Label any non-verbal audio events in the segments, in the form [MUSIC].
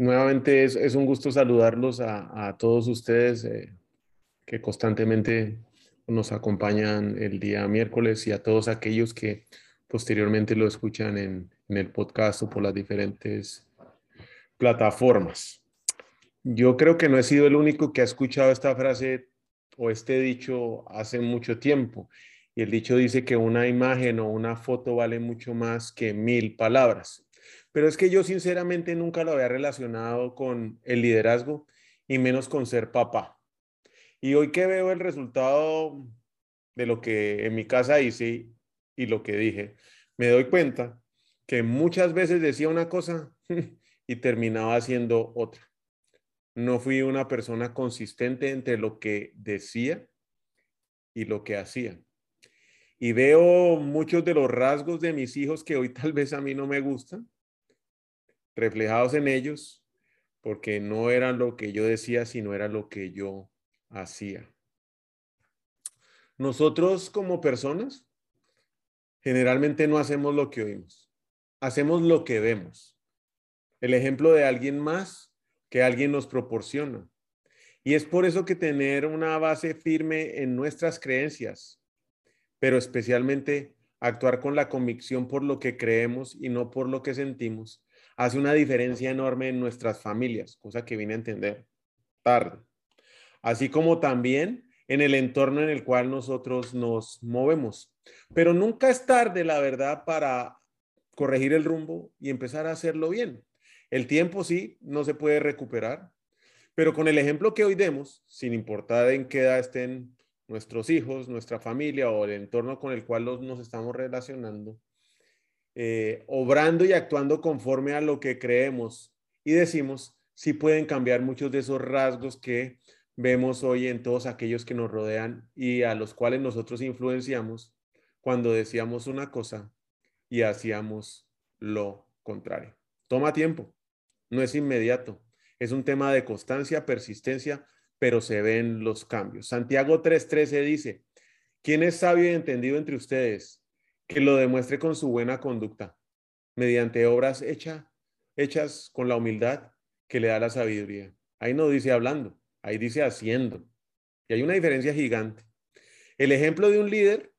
Nuevamente es, un gusto saludarlos a, todos ustedes eh, que constantemente nos acompañan el día miércoles y a todos aquellos que posteriormente lo escuchan en, el podcast o por las diferentes plataformas. Yo creo que no he sido el único que ha escuchado esta frase o este dicho hace mucho tiempo. Y el dicho dice que una imagen o una foto vale mucho más que mil palabras. Pero es que yo sinceramente nunca lo había relacionado con el liderazgo y menos con ser papá. Y hoy que veo el resultado de lo que en mi casa hice y lo que dije, me doy cuenta que muchas veces decía una cosa [LAUGHS] y terminaba haciendo otra. No fui una persona consistente entre lo que decía y lo que hacía. Y veo muchos de los rasgos de mis hijos que hoy tal vez a mí no me gustan, reflejados en ellos, porque no eran lo que yo decía, sino era lo que yo hacía. Nosotros como personas generalmente no hacemos lo que oímos, hacemos lo que vemos. El ejemplo de alguien más que alguien nos proporciona. Y es por eso que tener una base firme en nuestras creencias, pero especialmente actuar con la convicción por lo que creemos y no por lo que sentimos, hace una diferencia enorme en nuestras familias, cosa que vine a entender tarde. Así como también en el entorno en el cual nosotros nos movemos. Pero nunca es tarde, la verdad, para corregir el rumbo y empezar a hacerlo bien. El tiempo sí, no se puede recuperar, pero con el ejemplo que hoy demos, sin importar en qué edad estén nuestros hijos, nuestra familia o el entorno con el cual nos estamos relacionando, eh, obrando y actuando conforme a lo que creemos y decimos, sí pueden cambiar muchos de esos rasgos que vemos hoy en todos aquellos que nos rodean y a los cuales nosotros influenciamos cuando decíamos una cosa y hacíamos lo contrario. Toma tiempo, no es inmediato, es un tema de constancia, persistencia, pero se ven los cambios. Santiago 3:13 dice, ¿quién es sabio y entendido entre ustedes? Que lo demuestre con su buena conducta, mediante obras hechas con la humildad que le da la sabiduría. Ahí no dice hablando, ahí dice haciendo. Y hay una diferencia gigante. El ejemplo de un líder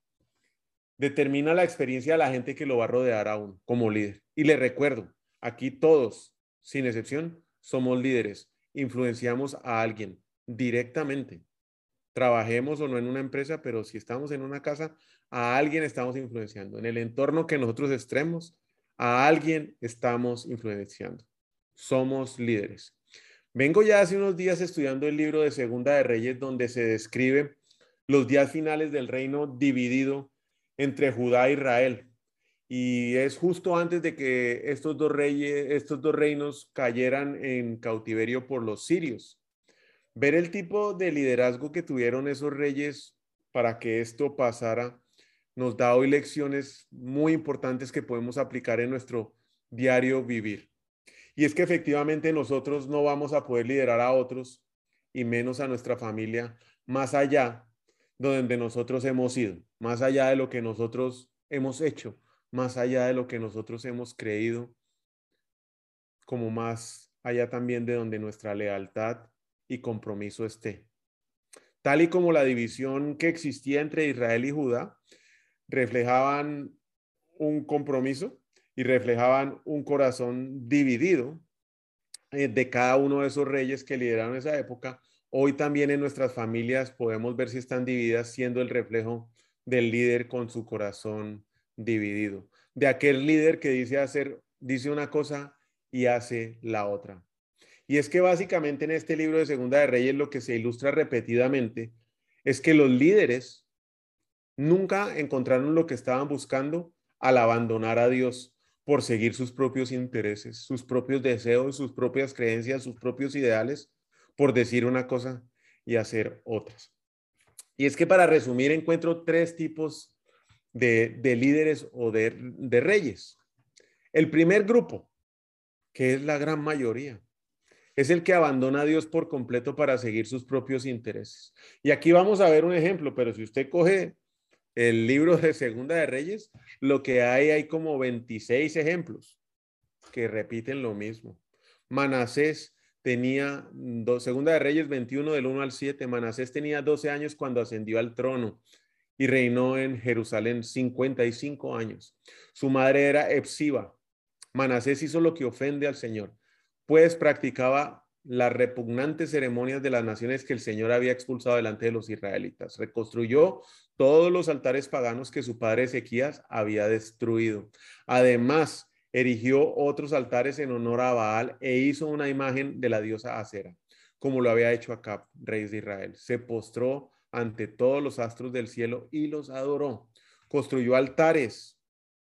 determina la experiencia de la gente que lo va a rodear aún como líder. Y le recuerdo, aquí todos, sin excepción, somos líderes. Influenciamos a alguien directamente trabajemos o no en una empresa, pero si estamos en una casa, a alguien estamos influenciando. En el entorno que nosotros estemos, a alguien estamos influenciando. Somos líderes. Vengo ya hace unos días estudiando el libro de Segunda de Reyes, donde se describe los días finales del reino dividido entre Judá e Israel. Y es justo antes de que estos dos reyes, estos dos reinos cayeran en cautiverio por los sirios ver el tipo de liderazgo que tuvieron esos reyes para que esto pasara, nos da hoy lecciones muy importantes que podemos aplicar en nuestro diario vivir. Y es que efectivamente nosotros no vamos a poder liderar a otros y menos a nuestra familia más allá de donde nosotros hemos ido, más allá de lo que nosotros hemos hecho, más allá de lo que nosotros hemos creído, como más allá también de donde nuestra lealtad y compromiso esté. Tal y como la división que existía entre Israel y Judá reflejaban un compromiso y reflejaban un corazón dividido eh, de cada uno de esos reyes que lideraron esa época, hoy también en nuestras familias podemos ver si están divididas siendo el reflejo del líder con su corazón dividido, de aquel líder que dice hacer, dice una cosa y hace la otra. Y es que básicamente en este libro de Segunda de Reyes lo que se ilustra repetidamente es que los líderes nunca encontraron lo que estaban buscando al abandonar a Dios, por seguir sus propios intereses, sus propios deseos, sus propias creencias, sus propios ideales, por decir una cosa y hacer otras. Y es que para resumir, encuentro tres tipos de, líderes o de, de reyes. El primer grupo, que es la gran mayoría, es el que abandona a Dios por completo para seguir sus propios intereses. Y aquí vamos a ver un ejemplo, pero si usted coge el libro de Segunda de Reyes, lo que hay hay como 26 ejemplos que repiten lo mismo. Manasés tenía, Segunda de Reyes 21 del 1 al 7, Manasés tenía 12 años cuando ascendió al trono y reinó en Jerusalén 55 años. Su madre era Epsiba. Manasés hizo lo que ofende al Señor, pues practicaba las repugnantes ceremonias de las naciones que el Señor había expulsado delante de los israelitas. Reconstruyó todos los altares paganos que su padre Ezequías había destruido. Además, erigió otros altares en honor a Baal e hizo una imagen de la diosa Acera, como lo había hecho Acab, rey de Israel. Se postró ante todos los astros del cielo y los adoró. Construyó altares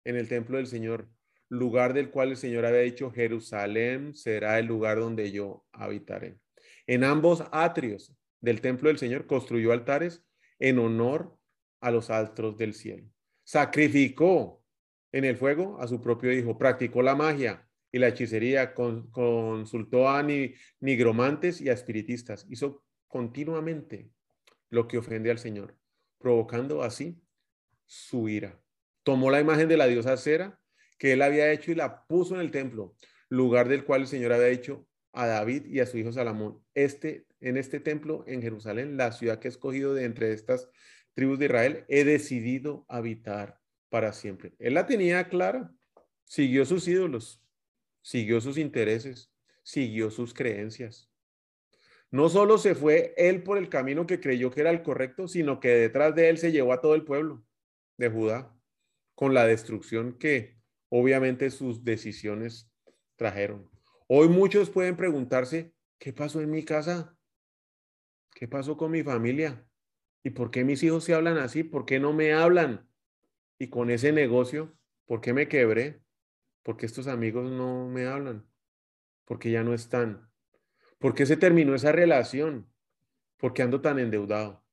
en el templo del Señor, lugar del cual el Señor había dicho, Jerusalén será el lugar donde yo habitaré. En ambos atrios del templo del Señor construyó altares en honor a los astros del cielo. Sacrificó en el fuego a su propio hijo, practicó la magia y la hechicería, consultó a nigromantes y a espiritistas, hizo continuamente lo que ofende al Señor, provocando así su ira. Tomó la imagen de la diosa Cera que él había hecho y la puso en el templo, lugar del cual el Señor había dicho a David y a su hijo Salomón, este, en este templo en Jerusalén, la ciudad que he escogido de entre estas tribus de Israel, he decidido habitar para siempre. Él la tenía clara, siguió sus ídolos, siguió sus intereses, siguió sus creencias. No solo se fue él por el camino que creyó que era el correcto, sino que detrás de él se llevó a todo el pueblo de Judá, con la destrucción que obviamente sus decisiones trajeron. Hoy muchos pueden preguntarse, ¿qué pasó en mi casa? ¿Qué pasó con mi familia? ¿Y por qué mis hijos se hablan así? ¿Por qué no me hablan? Y con ese negocio, ¿por qué me quebré? ¿Por qué estos amigos no me hablan? ¿Por qué ya no están? ¿Por qué se terminó esa relación? ¿Por qué ando tan endeudado?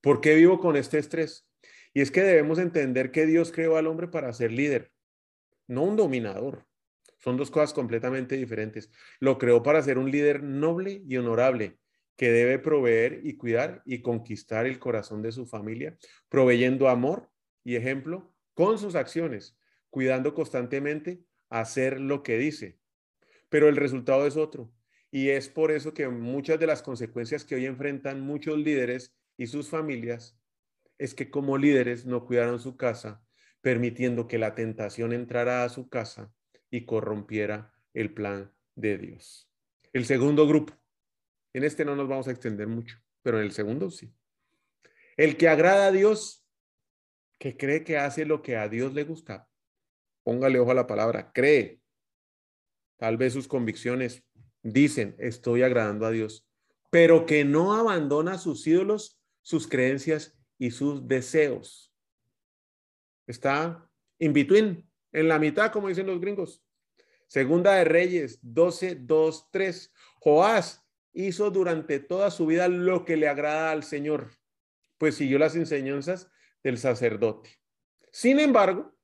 ¿Por qué vivo con este estrés? Y es que debemos entender que Dios creó al hombre para ser líder, no un dominador. Son dos cosas completamente diferentes. Lo creó para ser un líder noble y honorable, que debe proveer y cuidar y conquistar el corazón de su familia, proveyendo amor y ejemplo con sus acciones, cuidando constantemente hacer lo que dice. Pero el resultado es otro. Y es por eso que muchas de las consecuencias que hoy enfrentan muchos líderes y sus familias es que como líderes no cuidaron su casa, permitiendo que la tentación entrara a su casa y corrompiera el plan de Dios. El segundo grupo, en este no nos vamos a extender mucho, pero en el segundo sí. El que agrada a Dios, que cree que hace lo que a Dios le gusta. Póngale ojo a la palabra, cree. Tal vez sus convicciones dicen, estoy agradando a Dios, pero que no abandona sus ídolos, sus creencias y sus deseos. Está in between, en la mitad, como dicen los gringos. Segunda de Reyes 12, 2, 3. Joás hizo durante toda su vida lo que le agrada al Señor, pues siguió las enseñanzas del sacerdote. Sin embargo,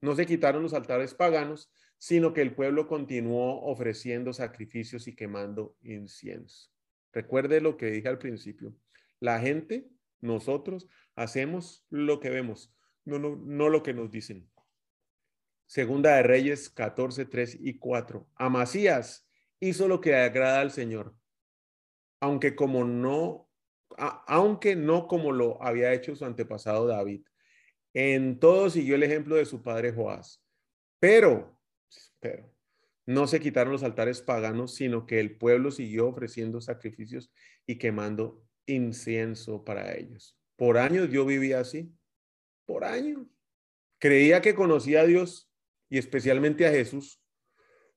no se quitaron los altares paganos, sino que el pueblo continuó ofreciendo sacrificios y quemando incienso. Recuerde lo que dije al principio. La gente, nosotros, hacemos lo que vemos, no, no, no lo que nos dicen. Segunda de Reyes 14, 3 y 4. Amasías hizo lo que agrada al Señor, aunque como no, aunque no como lo había hecho su antepasado David. En todo siguió el ejemplo de su padre Joás. Pero pero no se quitaron los altares paganos, sino que el pueblo siguió ofreciendo sacrificios y quemando incienso para ellos. Por años yo vivía así, por años. Creía que conocía a Dios y especialmente a Jesús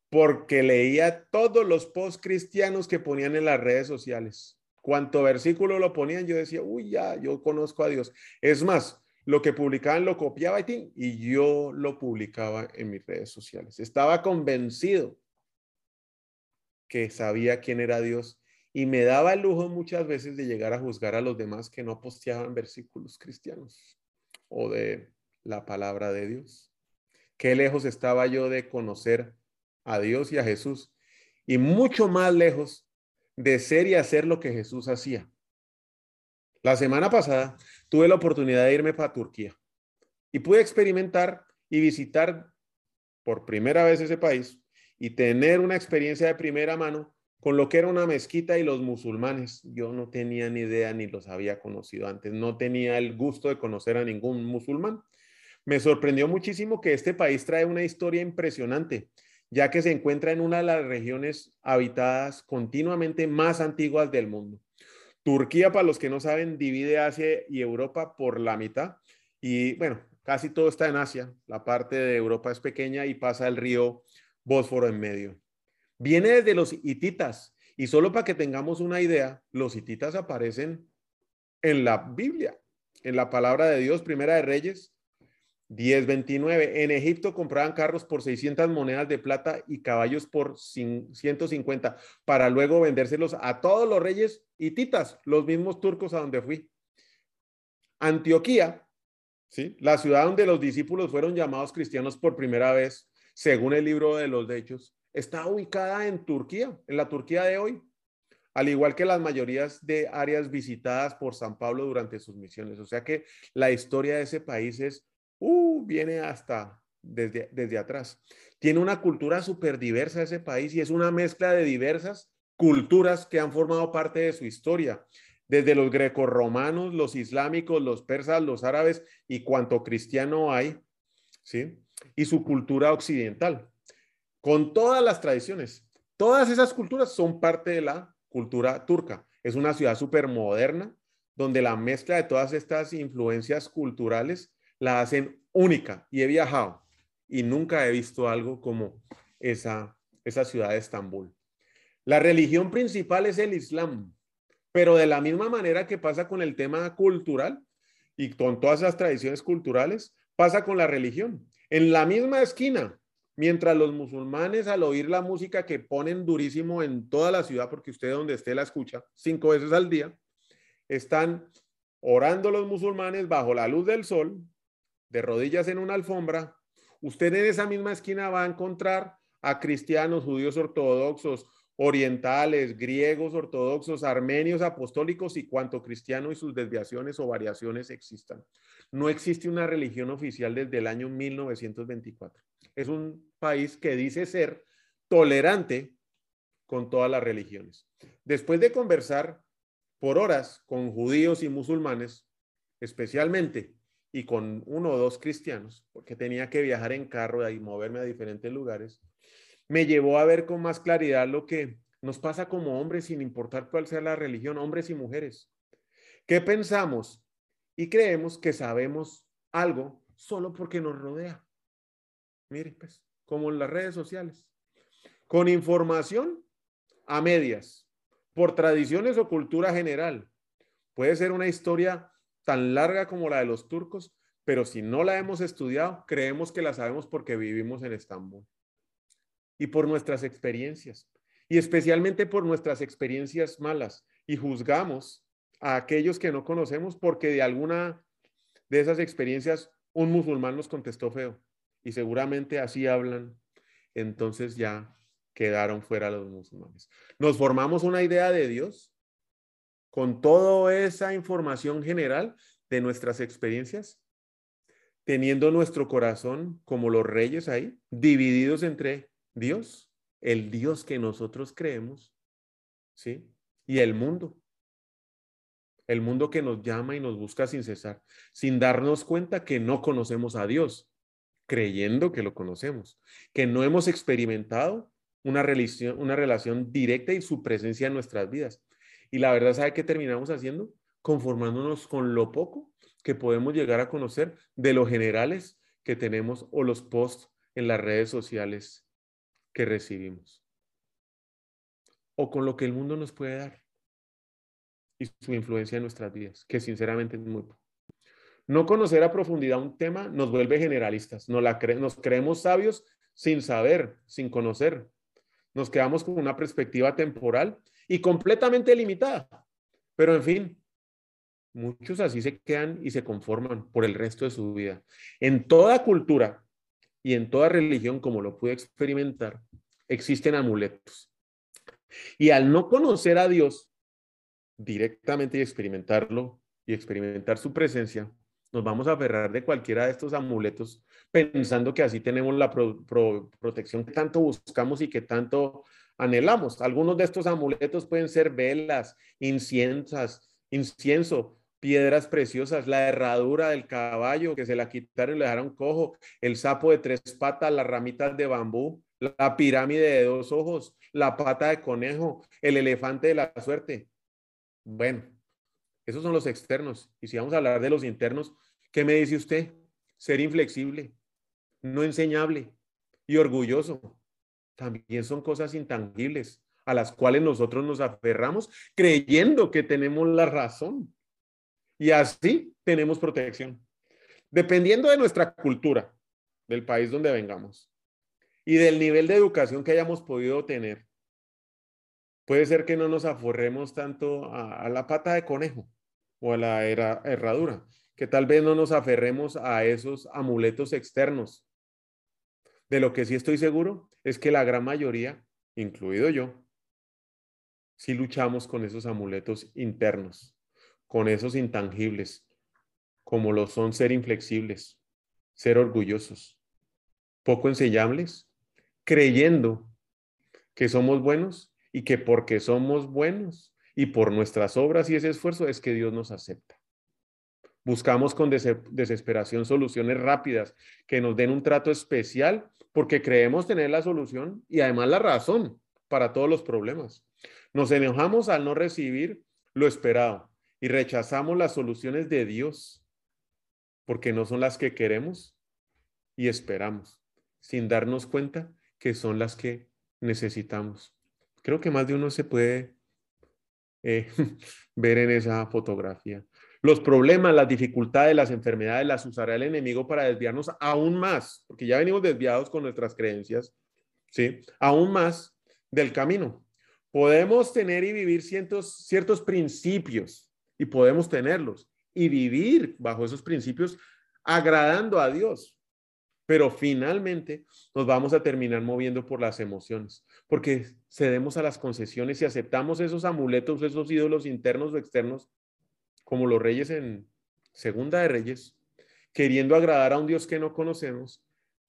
porque leía todos los post cristianos que ponían en las redes sociales. Cuanto versículo lo ponían, yo decía, uy, ya, yo conozco a Dios. Es más, lo que publicaban lo copiaba y yo lo publicaba en mis redes sociales. Estaba convencido que sabía quién era Dios y me daba el lujo muchas veces de llegar a juzgar a los demás que no posteaban versículos cristianos o de la palabra de Dios. Qué lejos estaba yo de conocer a Dios y a Jesús y mucho más lejos de ser y hacer lo que Jesús hacía. La semana pasada tuve la oportunidad de irme para Turquía y pude experimentar y visitar por primera vez ese país y tener una experiencia de primera mano con lo que era una mezquita y los musulmanes. Yo no tenía ni idea ni los había conocido antes, no tenía el gusto de conocer a ningún musulmán. Me sorprendió muchísimo que este país trae una historia impresionante, ya que se encuentra en una de las regiones habitadas continuamente más antiguas del mundo. Turquía, para los que no saben, divide Asia y Europa por la mitad. Y bueno, casi todo está en Asia. La parte de Europa es pequeña y pasa el río Bósforo en medio. Viene desde los hititas. Y solo para que tengamos una idea, los hititas aparecen en la Biblia, en la palabra de Dios, Primera de Reyes 10.29. En Egipto compraban carros por 600 monedas de plata y caballos por 150 para luego vendérselos a todos los reyes hititas, los mismos turcos a donde fui. Antioquía, ¿sí? la ciudad donde los discípulos fueron llamados cristianos por primera vez, según el libro de los Hechos, está ubicada en Turquía, en la Turquía de hoy, al igual que las mayorías de áreas visitadas por San Pablo durante sus misiones. O sea que la historia de ese país es uh, viene hasta desde, desde atrás. Tiene una cultura súper diversa ese país y es una mezcla de diversas culturas que han formado parte de su historia, desde los grecorromanos, los islámicos, los persas, los árabes y cuanto cristiano hay, ¿sí? Y su cultura occidental, con todas las tradiciones. Todas esas culturas son parte de la cultura turca. Es una ciudad súper moderna, donde la mezcla de todas estas influencias culturales la hacen única y he viajado y nunca he visto algo como esa, esa ciudad de Estambul. La religión principal es el Islam, pero de la misma manera que pasa con el tema cultural y con todas las tradiciones culturales, pasa con la religión. En la misma esquina, mientras los musulmanes al oír la música que ponen durísimo en toda la ciudad, porque usted donde esté la escucha cinco veces al día, están orando los musulmanes bajo la luz del sol, de rodillas en una alfombra, usted en esa misma esquina va a encontrar a cristianos, judíos ortodoxos, orientales, griegos ortodoxos, armenios apostólicos y cuanto cristiano y sus desviaciones o variaciones existan. No existe una religión oficial desde el año 1924. Es un país que dice ser tolerante con todas las religiones. Después de conversar por horas con judíos y musulmanes, especialmente y con uno o dos cristianos, porque tenía que viajar en carro y moverme a diferentes lugares, me llevó a ver con más claridad lo que nos pasa como hombres, sin importar cuál sea la religión, hombres y mujeres. ¿Qué pensamos? Y creemos que sabemos algo solo porque nos rodea. Mire, pues, como en las redes sociales. Con información a medias, por tradiciones o cultura general. Puede ser una historia tan larga como la de los turcos, pero si no la hemos estudiado, creemos que la sabemos porque vivimos en Estambul y por nuestras experiencias, y especialmente por nuestras experiencias malas, y juzgamos a aquellos que no conocemos porque de alguna de esas experiencias un musulmán nos contestó feo, y seguramente así hablan, entonces ya quedaron fuera los musulmanes. Nos formamos una idea de Dios con toda esa información general de nuestras experiencias, teniendo nuestro corazón como los reyes ahí, divididos entre Dios, el Dios que nosotros creemos, ¿sí? Y el mundo. El mundo que nos llama y nos busca sin cesar, sin darnos cuenta que no conocemos a Dios, creyendo que lo conocemos, que no hemos experimentado una relación, directa y su presencia en nuestras vidas. Y la verdad, ¿sabe qué terminamos haciendo? Conformándonos con lo poco que podemos llegar a conocer de los generales que tenemos o los posts en las redes sociales que recibimos. O con lo que el mundo nos puede dar y su influencia en nuestras vidas, que sinceramente es muy poco. No conocer a profundidad un tema nos vuelve generalistas, nos, la nos creemos sabios sin saber, sin conocer. Nos quedamos con una perspectiva temporal y completamente limitada. Pero en fin, muchos así se quedan y se conforman por el resto de su vida. En toda cultura y en toda religión, como lo pude experimentar, existen amuletos. Y al no conocer a Dios directamente y experimentarlo y experimentar su presencia, nos vamos a aferrar de cualquiera de estos amuletos pensando que así tenemos la protección que tanto buscamos y que tanto anhelamos. Algunos de estos amuletos pueden ser velas, inciensas, incienso, piedras preciosas, la herradura del caballo que se la quitaron y le dejaron cojo, el sapo de tres patas, las ramitas de bambú, la pirámide de dos ojos, la pata de conejo, el elefante de la suerte. Bueno, esos son los externos. Y si vamos a hablar de los internos, ¿qué me dice usted? Ser inflexible, no enseñable y orgulloso. También son cosas intangibles a las cuales nosotros nos aferramos creyendo que tenemos la razón. Y así tenemos protección. Dependiendo de nuestra cultura, del país donde vengamos y del nivel de educación que hayamos podido tener, puede ser que no nos aforremos tanto a, la pata de conejo o a la herradura, que tal vez no nos aferremos a esos amuletos externos. De lo que sí estoy seguro es que la gran mayoría, incluido yo, sí luchamos con esos amuletos internos, con esos intangibles, como lo son ser inflexibles, ser orgullosos, poco enseñables, creyendo que somos buenos y que porque somos buenos y por nuestras obras y ese esfuerzo es que Dios nos acepta. Buscamos con desesperación soluciones rápidas que nos den un trato especial porque creemos tener la solución y además la razón para todos los problemas. Nos enojamos al no recibir lo esperado y rechazamos las soluciones de Dios porque no son las que queremos y esperamos, sin darnos cuenta que son las que necesitamos. Creo que más de uno se puede eh, [LAUGHS] ver en esa fotografía. Los problemas, las dificultades, las enfermedades las usará el enemigo para desviarnos aún más, porque ya venimos desviados con nuestras creencias, ¿sí? Aún más del camino. Podemos tener y vivir ciertos, ciertos principios y podemos tenerlos y vivir bajo esos principios agradando a Dios. Pero finalmente nos vamos a terminar moviendo por las emociones, porque cedemos a las concesiones y aceptamos esos amuletos, esos ídolos internos o externos, como los reyes en Segunda de Reyes, queriendo agradar a un Dios que no conocemos,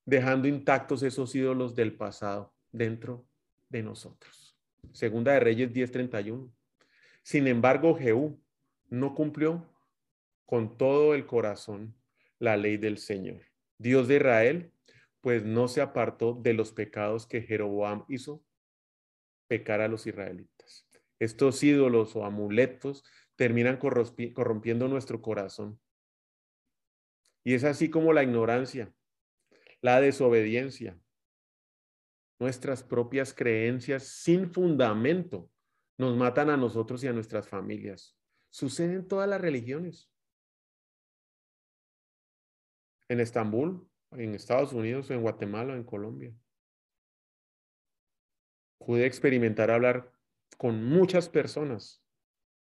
dejando intactos esos ídolos del pasado dentro de nosotros. Segunda de Reyes 10:31. Sin embargo, Jehú no cumplió con todo el corazón la ley del Señor Dios de Israel, pues no se apartó de los pecados que Jeroboam hizo pecar a los israelitas. Estos ídolos o amuletos terminan corrompiendo nuestro corazón. Y es así como la ignorancia, la desobediencia, nuestras propias creencias sin fundamento nos matan a nosotros y a nuestras familias. Sucede en todas las religiones en Estambul, en Estados Unidos, en Guatemala, en Colombia. Pude experimentar hablar con muchas personas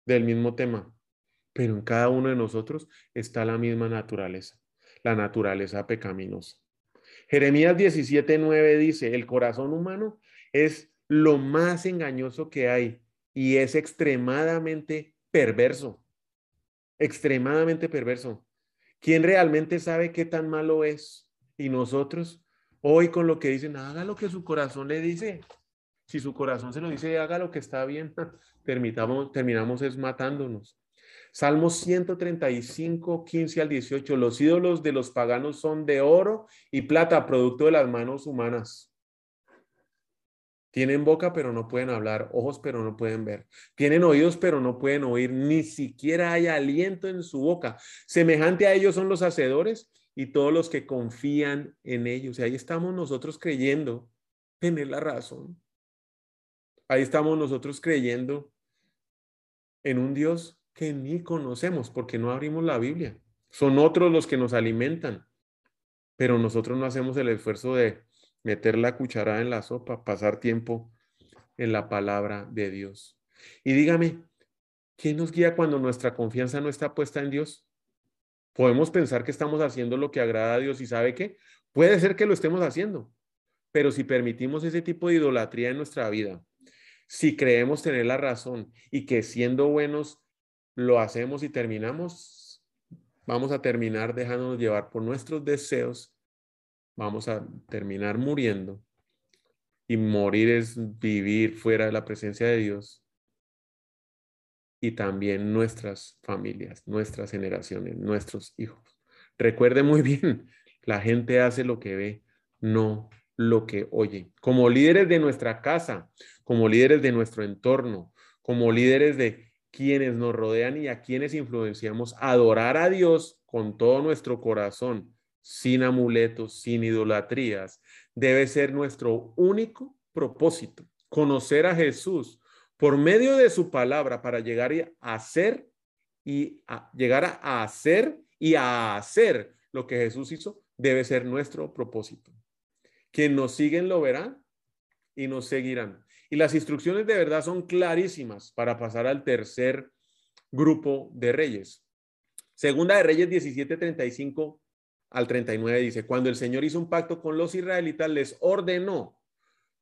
del mismo tema, pero en cada uno de nosotros está la misma naturaleza, la naturaleza pecaminosa. Jeremías 17:9 dice, el corazón humano es lo más engañoso que hay y es extremadamente perverso, extremadamente perverso. ¿Quién realmente sabe qué tan malo es? Y nosotros, hoy con lo que dicen, haga lo que su corazón le dice. Si su corazón se lo dice, haga lo que está bien, [LAUGHS] terminamos, terminamos es matándonos. Salmos 135, 15 al 18. Los ídolos de los paganos son de oro y plata, producto de las manos humanas. Tienen boca, pero no pueden hablar, ojos, pero no pueden ver. Tienen oídos, pero no pueden oír. Ni siquiera hay aliento en su boca. Semejante a ellos son los hacedores y todos los que confían en ellos. Y ahí estamos nosotros creyendo tener la razón. Ahí estamos nosotros creyendo en un Dios que ni conocemos porque no abrimos la Biblia. son otros los que nos alimentan, pero nosotros no hacemos el esfuerzo de meter la cucharada en la sopa, pasar tiempo en la palabra de Dios. Y dígame, ¿quién nos guía cuando nuestra confianza no está puesta en Dios? Podemos pensar que estamos haciendo lo que agrada a Dios y sabe que puede ser que lo estemos haciendo, pero si permitimos ese tipo de idolatría en nuestra vida, si creemos tener la razón y que siendo buenos lo hacemos y terminamos, vamos a terminar dejándonos llevar por nuestros deseos, vamos a terminar muriendo. Y morir es vivir fuera de la presencia de Dios y también nuestras familias, nuestras generaciones, nuestros hijos. Recuerde muy bien, la gente hace lo que ve, no lo que oye. Como líderes de nuestra casa, como líderes de nuestro entorno, como líderes de quienes nos rodean y a quienes influenciamos, adorar a Dios con todo nuestro corazón, sin amuletos, sin idolatrías, debe ser nuestro único propósito. Conocer a Jesús por medio de su palabra para llegar a hacer y llegar a hacer y a hacer lo que Jesús hizo debe ser nuestro propósito. Quien nos siguen lo verán y nos seguirán. Y las instrucciones de verdad son clarísimas para pasar al tercer grupo de reyes. Segunda de Reyes 17:35 al 39 dice, cuando el Señor hizo un pacto con los israelitas, les ordenó,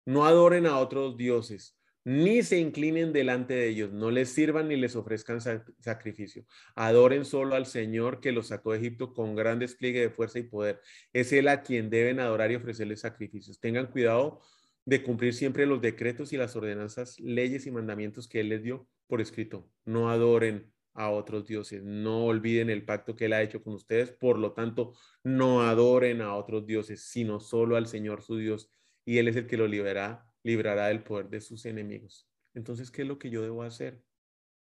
no adoren a otros dioses, ni se inclinen delante de ellos, no les sirvan ni les ofrezcan sacrificio. Adoren solo al Señor que los sacó de Egipto con gran despliegue de fuerza y poder. Es Él a quien deben adorar y ofrecerles sacrificios. Tengan cuidado de cumplir siempre los decretos y las ordenanzas, leyes y mandamientos que Él les dio por escrito. No adoren a otros dioses, no olviden el pacto que Él ha hecho con ustedes, por lo tanto, no adoren a otros dioses, sino solo al Señor su Dios, y Él es el que lo liberará librará del poder de sus enemigos. Entonces, ¿qué es lo que yo debo hacer?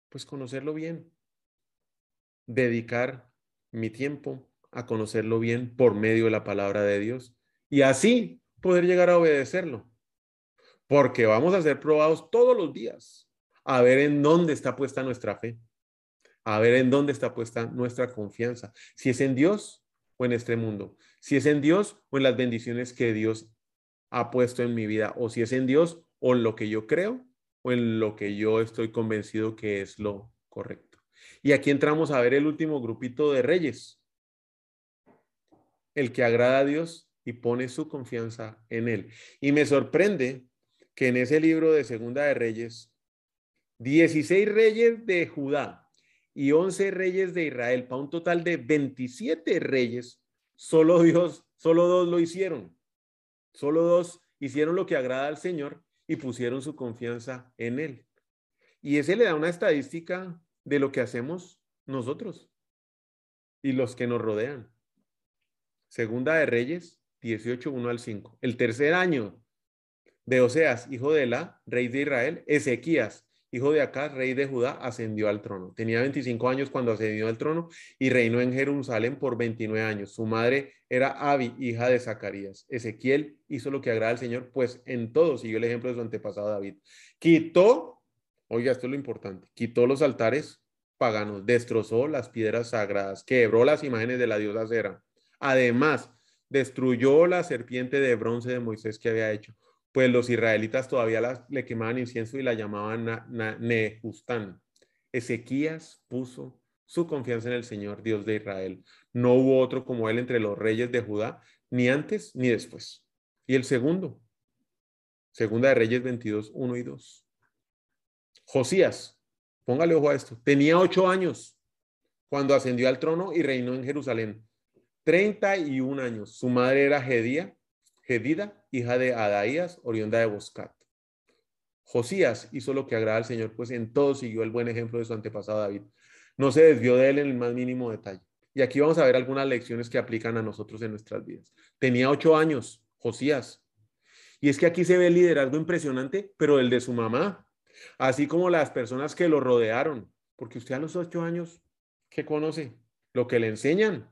Pues conocerlo bien, dedicar mi tiempo a conocerlo bien por medio de la palabra de Dios y así poder llegar a obedecerlo. Porque vamos a ser probados todos los días a ver en dónde está puesta nuestra fe, a ver en dónde está puesta nuestra confianza, si es en Dios o en este mundo, si es en Dios o en las bendiciones que Dios ha puesto en mi vida, o si es en Dios, o en lo que yo creo, o en lo que yo estoy convencido que es lo correcto. Y aquí entramos a ver el último grupito de reyes, el que agrada a Dios y pone su confianza en Él. Y me sorprende que en ese libro de Segunda de Reyes, 16 reyes de Judá y 11 reyes de Israel, para un total de 27 reyes, solo Dios, solo dos lo hicieron. Solo dos hicieron lo que agrada al Señor y pusieron su confianza en Él. Y ese le da una estadística de lo que hacemos nosotros y los que nos rodean. Segunda de Reyes 18, 1 al 5. El tercer año de Oseas, hijo de la, rey de Israel, Ezequías, hijo de Acaz, rey de Judá, ascendió al trono. Tenía 25 años cuando ascendió al trono y reinó en Jerusalén por 29 años. Su madre era Abi, hija de Zacarías. Ezequiel hizo lo que agrada al Señor, pues en todo siguió el ejemplo de su antepasado David. Quitó, oiga, esto es lo importante, quitó los altares paganos, destrozó las piedras sagradas, quebró las imágenes de la diosa Cera. Además, destruyó la serpiente de bronce de Moisés que había hecho pues los israelitas todavía le quemaban incienso y la llamaban Nehustán. Ezequías puso su confianza en el Señor, Dios de Israel. No hubo otro como él entre los reyes de Judá, ni antes ni después. Y el segundo, segunda de Reyes 22, 1 y 2. Josías, póngale ojo a esto, tenía ocho años cuando ascendió al trono y reinó en Jerusalén. 31 años. Su madre era Gedía, Gedida, hija de Adaías, oriunda de Boscat. Josías hizo lo que agrada al Señor, pues en todo siguió el buen ejemplo de su antepasado David. No se desvió de él en el más mínimo detalle. Y aquí vamos a ver algunas lecciones que aplican a nosotros en nuestras vidas. Tenía ocho años, Josías. Y es que aquí se ve el liderazgo impresionante, pero el de su mamá, así como las personas que lo rodearon. Porque usted a los ocho años, ¿qué conoce? Lo que le enseñan.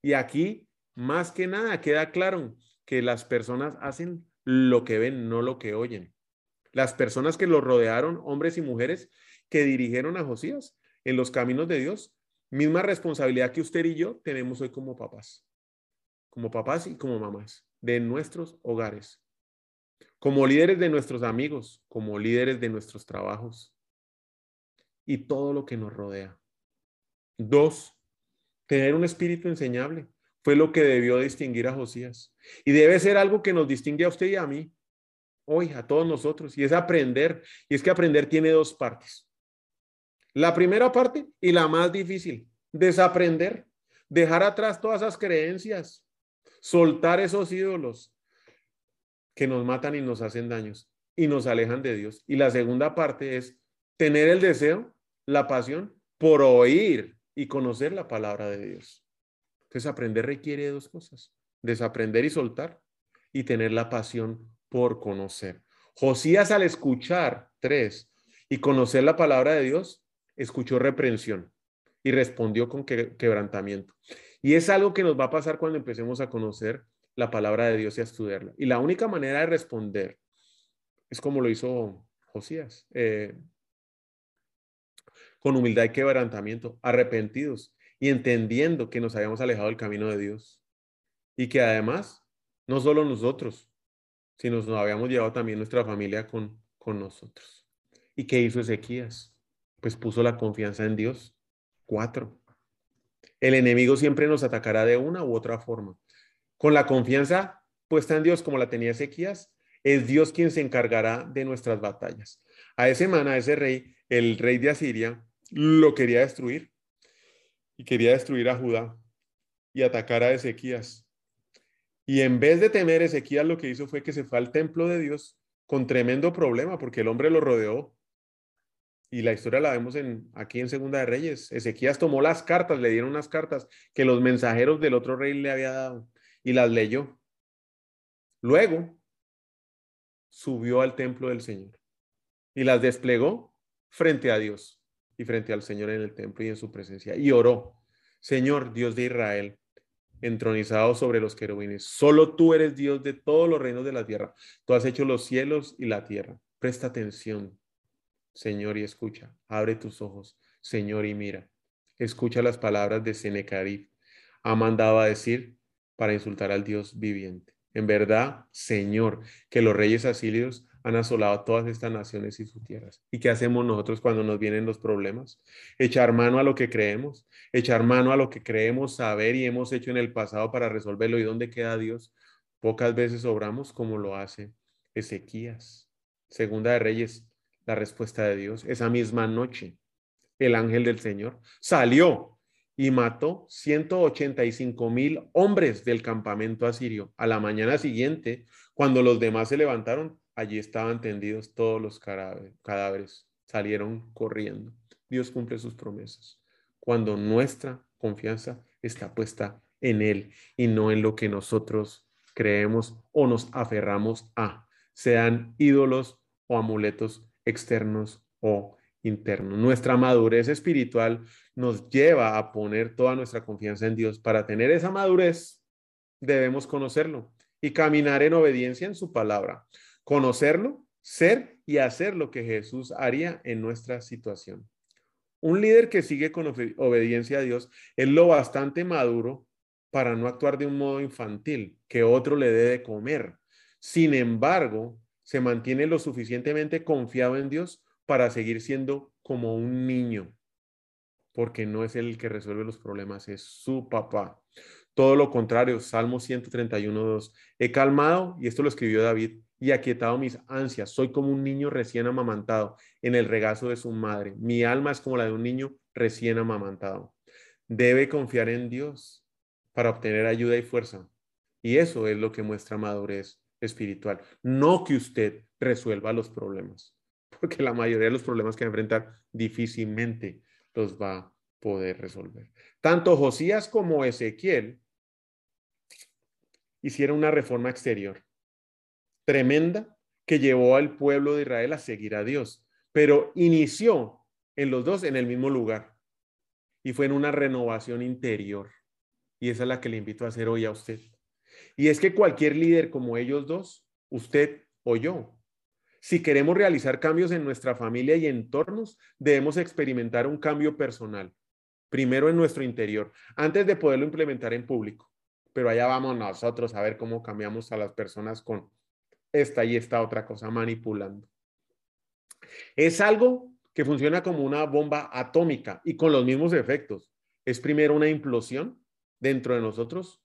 Y aquí, más que nada, queda claro que las personas hacen lo que ven, no lo que oyen. Las personas que lo rodearon, hombres y mujeres que dirigieron a Josías en los caminos de Dios, misma responsabilidad que usted y yo tenemos hoy como papás, como papás y como mamás de nuestros hogares, como líderes de nuestros amigos, como líderes de nuestros trabajos y todo lo que nos rodea. Dos, tener un espíritu enseñable fue lo que debió distinguir a Josías y debe ser algo que nos distingue a usted y a mí hoy, a todos nosotros, y es aprender. Y es que aprender tiene dos partes. La primera parte y la más difícil, desaprender, dejar atrás todas esas creencias, soltar esos ídolos que nos matan y nos hacen daños y nos alejan de Dios. Y la segunda parte es tener el deseo, la pasión por oír y conocer la palabra de Dios. Entonces aprender requiere dos cosas, desaprender y soltar y tener la pasión por conocer. Josías al escuchar, tres, y conocer la palabra de Dios, escuchó reprensión y respondió con quebrantamiento. Y es algo que nos va a pasar cuando empecemos a conocer la palabra de Dios y a estudiarla. Y la única manera de responder es como lo hizo Josías, eh, con humildad y quebrantamiento, arrepentidos y entendiendo que nos habíamos alejado del camino de Dios. Y que además, no solo nosotros, si nos, habíamos llevado también nuestra familia con, con nosotros. ¿Y qué hizo Ezequías? Pues puso la confianza en Dios. Cuatro. El enemigo siempre nos atacará de una u otra forma. Con la confianza puesta en Dios como la tenía Ezequías, es Dios quien se encargará de nuestras batallas. A ese man, ese rey, el rey de Asiria, lo quería destruir y quería destruir a Judá y atacar a Ezequías. Y en vez de temer, Ezequías lo que hizo fue que se fue al templo de Dios con tremendo problema porque el hombre lo rodeó. Y la historia la vemos en, aquí en Segunda de Reyes. Ezequías tomó las cartas, le dieron unas cartas que los mensajeros del otro rey le había dado y las leyó. Luego subió al templo del Señor y las desplegó frente a Dios y frente al Señor en el templo y en su presencia y oró, Señor Dios de Israel, entronizado sobre los querubines. Solo tú eres Dios de todos los reinos de la tierra. Tú has hecho los cielos y la tierra. Presta atención, Señor, y escucha. Abre tus ojos, Señor, y mira. Escucha las palabras de Senecarib. Ha mandado a decir para insultar al Dios viviente. En verdad, Señor, que los reyes asilios han asolado todas estas naciones y sus tierras. ¿Y qué hacemos nosotros cuando nos vienen los problemas? Echar mano a lo que creemos, echar mano a lo que creemos saber y hemos hecho en el pasado para resolverlo. ¿Y dónde queda Dios? Pocas veces obramos como lo hace Ezequías. Segunda de Reyes, la respuesta de Dios. Esa misma noche, el ángel del Señor salió y mató 185 mil hombres del campamento asirio. A la mañana siguiente, cuando los demás se levantaron, allí estaban tendidos todos los cadáveres, salieron corriendo. Dios cumple sus promesas. Cuando nuestra confianza está puesta en Él y no en lo que nosotros creemos o nos aferramos a, sean ídolos o amuletos externos o internos. Nuestra madurez espiritual nos lleva a poner toda nuestra confianza en Dios. Para tener esa madurez, debemos conocerlo y caminar en obediencia en su palabra conocerlo, ser y hacer lo que Jesús haría en nuestra situación. Un líder que sigue con obediencia a Dios es lo bastante maduro para no actuar de un modo infantil, que otro le dé de comer. Sin embargo, se mantiene lo suficientemente confiado en Dios para seguir siendo como un niño, porque no es el que resuelve los problemas, es su papá. Todo lo contrario, Salmo 131, 2. He calmado, y esto lo escribió David, y aquietado mis ansias. Soy como un niño recién amamantado en el regazo de su madre. Mi alma es como la de un niño recién amamantado. Debe confiar en Dios para obtener ayuda y fuerza. Y eso es lo que muestra madurez espiritual. No que usted resuelva los problemas, [LAUGHS] porque la mayoría de los problemas que va a enfrentar difícilmente los va a poder resolver. Tanto Josías como Ezequiel hicieron una reforma exterior tremenda que llevó al pueblo de Israel a seguir a Dios, pero inició en los dos en el mismo lugar y fue en una renovación interior. Y esa es la que le invito a hacer hoy a usted. Y es que cualquier líder como ellos dos, usted o yo, si queremos realizar cambios en nuestra familia y entornos, debemos experimentar un cambio personal primero en nuestro interior, antes de poderlo implementar en público. Pero allá vamos nosotros a ver cómo cambiamos a las personas con esta y esta otra cosa manipulando. Es algo que funciona como una bomba atómica y con los mismos efectos. Es primero una implosión dentro de nosotros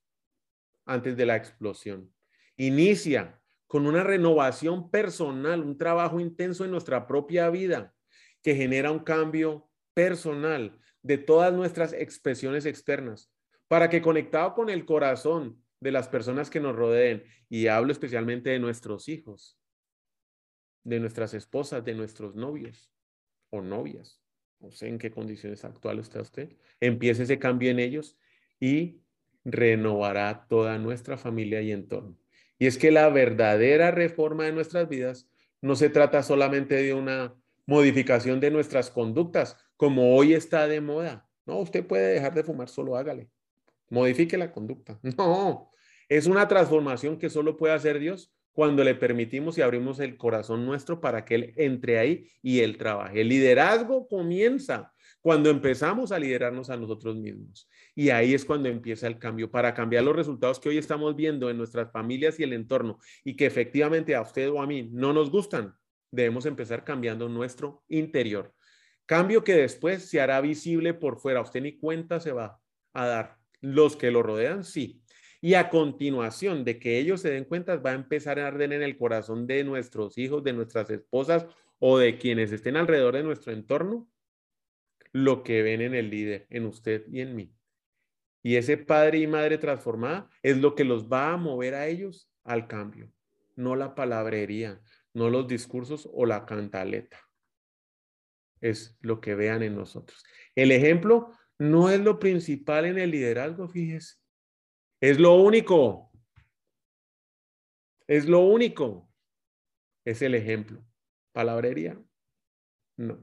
antes de la explosión. Inicia con una renovación personal, un trabajo intenso en nuestra propia vida que genera un cambio personal de todas nuestras expresiones externas, para que conectado con el corazón de las personas que nos rodeen, y hablo especialmente de nuestros hijos, de nuestras esposas, de nuestros novios o novias, no sé en qué condiciones actuales está usted, empiece ese cambio en ellos y renovará toda nuestra familia y entorno. Y es que la verdadera reforma de nuestras vidas no se trata solamente de una modificación de nuestras conductas, como hoy está de moda. No, usted puede dejar de fumar, solo hágale. Modifique la conducta. [LAUGHS] No, es una transformación que solo puede hacer Dios cuando le permitimos y abrimos el corazón nuestro para que Él entre ahí y Él trabaje. El liderazgo comienza cuando empezamos a liderarnos a nosotros mismos. Y ahí es cuando empieza el cambio para cambiar los resultados que hoy estamos viendo en nuestras familias y el entorno y que efectivamente a usted o a mí no nos gustan. Debemos empezar cambiando nuestro interior. Cambio que después se hará visible por fuera. Usted ni cuenta se va a dar. Los que lo rodean, sí. Y a continuación de que ellos se den cuenta, va a empezar a arder en el corazón de nuestros hijos, de nuestras esposas o de quienes estén alrededor de nuestro entorno, lo que ven en el líder, en usted y en mí. Y ese padre y madre transformada es lo que los va a mover a ellos al cambio, no la palabrería, no los discursos o la cantaleta. Es lo que vean en nosotros. El ejemplo no es lo principal en el liderazgo, fíjese. Es lo único. Es lo único. Es el ejemplo. Palabrería. No.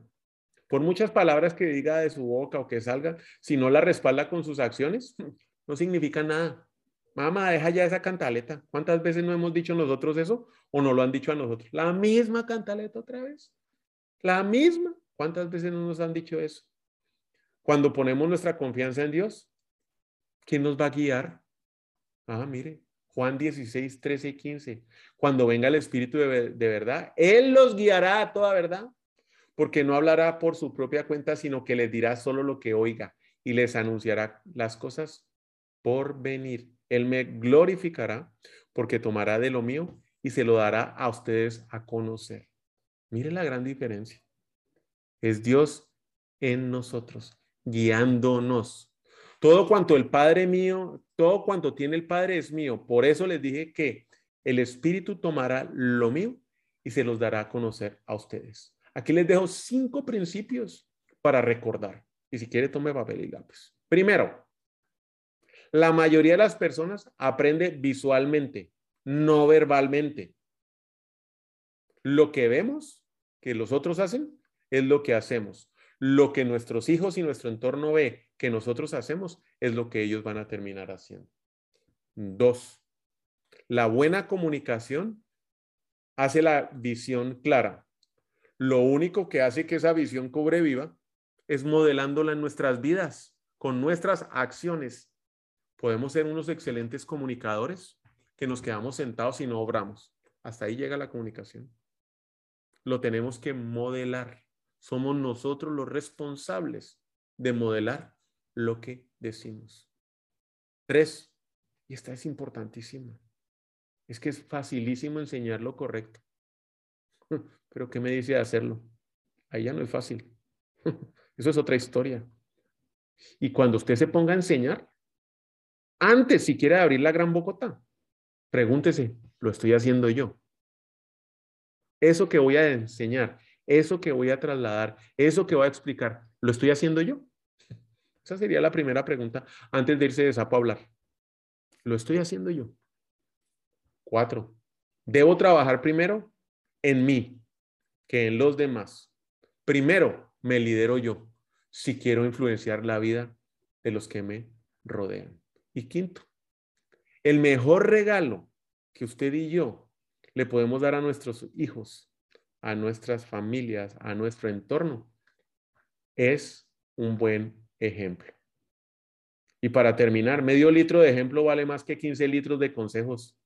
Por muchas palabras que diga de su boca o que salga, si no la respalda con sus acciones, [LAUGHS] no significa nada. Mamá, deja ya esa cantaleta. ¿Cuántas veces no hemos dicho nosotros eso o no lo han dicho a nosotros? La misma cantaleta otra vez. La misma. ¿Cuántas veces no nos han dicho eso? Cuando ponemos nuestra confianza en Dios, ¿quién nos va a guiar? Ah, mire, Juan 16, 13 y 15. Cuando venga el Espíritu de, de, verdad, Él los guiará a toda verdad, porque no hablará por su propia cuenta, sino que les dirá solo lo que oiga y les anunciará las cosas por venir. Él me glorificará porque tomará de lo mío y se lo dará a ustedes a conocer. Mire la gran diferencia. Es Dios en nosotros, guiándonos. Todo cuanto el Padre mío, todo cuanto tiene el Padre es mío. Por eso les dije que el Espíritu tomará lo mío y se los dará a conocer a ustedes. Aquí les dejo cinco principios para recordar. Y si quiere, tome papel y lápiz. Primero, la mayoría de las personas aprende visualmente, no verbalmente. Lo que vemos que los otros hacen es lo que hacemos. Lo que nuestros hijos y nuestro entorno ve que nosotros hacemos es lo que ellos van a terminar haciendo. Dos, la buena comunicación hace la visión clara. Lo único que hace que esa visión cobre viva es modelándola en nuestras vidas, con nuestras acciones. Podemos ser unos excelentes comunicadores que nos quedamos sentados y no obramos. Hasta ahí llega la comunicación. Lo tenemos que modelar. Somos nosotros los responsables de modelar lo que decimos. Tres, y esta es importantísima, es que es facilísimo enseñar lo correcto. [LAUGHS] Pero ¿qué me dice de hacerlo? Ahí ya no es fácil. [LAUGHS] Eso es otra historia. Y cuando usted se ponga a enseñar, antes si quiere abrir la gran bocota, pregúntese, ¿lo estoy haciendo yo? Eso que voy a enseñar, eso que voy a trasladar, eso que voy a explicar, ¿lo estoy haciendo yo? Esa sería la primera pregunta antes de irse de sapo a hablar. ¿Lo estoy haciendo yo? Cuatro. Debo trabajar primero en mí que en los demás. Primero me lidero yo si quiero influenciar la vida de los que me rodean. Y quinto, el mejor regalo que usted y yo le podemos dar a nuestros hijos, a nuestras familias, a nuestro entorno, es un buen ejemplo. Y para terminar, medio litro de ejemplo vale más que 15 litros de consejos.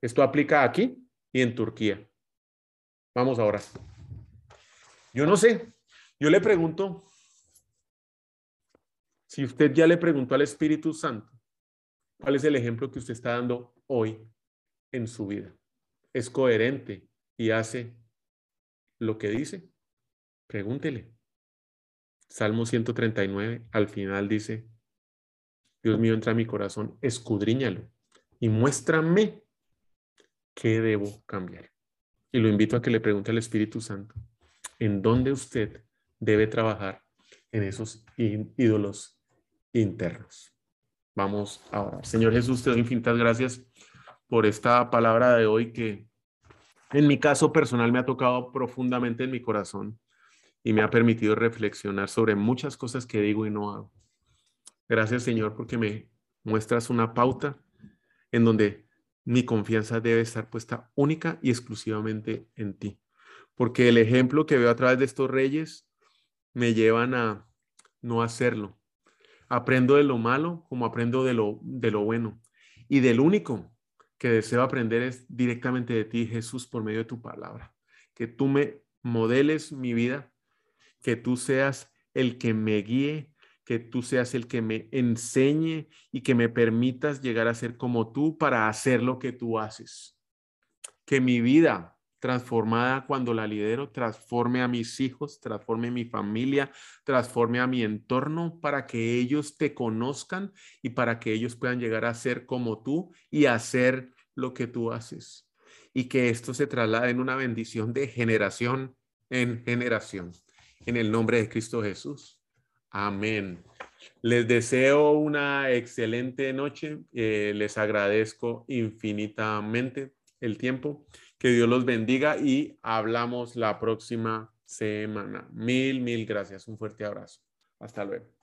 Esto aplica aquí y en Turquía. Vamos ahora. Yo no sé, yo le pregunto, si usted ya le preguntó al Espíritu Santo, ¿cuál es el ejemplo que usted está dando hoy en su vida? ¿Es coherente y hace lo que dice? Pregúntele. Salmo 139, al final dice, Dios mío, entra a mi corazón, escudriñalo y muéstrame qué debo cambiar. Y lo invito a que le pregunte al Espíritu Santo, ¿en dónde usted debe trabajar en esos ídolos internos? Vamos a orar. Señor Jesús, te doy infinitas gracias por esta palabra de hoy que en mi caso personal me ha tocado profundamente en mi corazón y me ha permitido reflexionar sobre muchas cosas que digo y no hago. Gracias Señor porque me muestras una pauta en donde mi confianza debe estar puesta única y exclusivamente en ti. Porque el ejemplo que veo a través de estos reyes me llevan a no hacerlo. Aprendo de lo malo como aprendo de lo, de lo bueno. Y del único que deseo aprender es directamente de ti, Jesús, por medio de tu palabra. Que tú me modeles mi vida que tú seas el que me guíe, que tú seas el que me enseñe y que me permitas llegar a ser como tú para hacer lo que tú haces. Que mi vida transformada cuando la lidero transforme a mis hijos, transforme mi familia, transforme a mi entorno para que ellos te conozcan y para que ellos puedan llegar a ser como tú y hacer lo que tú haces. Y que esto se traslade en una bendición de generación en generación en el nombre de Cristo Jesús. Amén. Les deseo una excelente noche. Eh, les agradezco infinitamente el tiempo. Que Dios los bendiga y hablamos la próxima semana. Mil, mil gracias. Un fuerte abrazo. Hasta luego.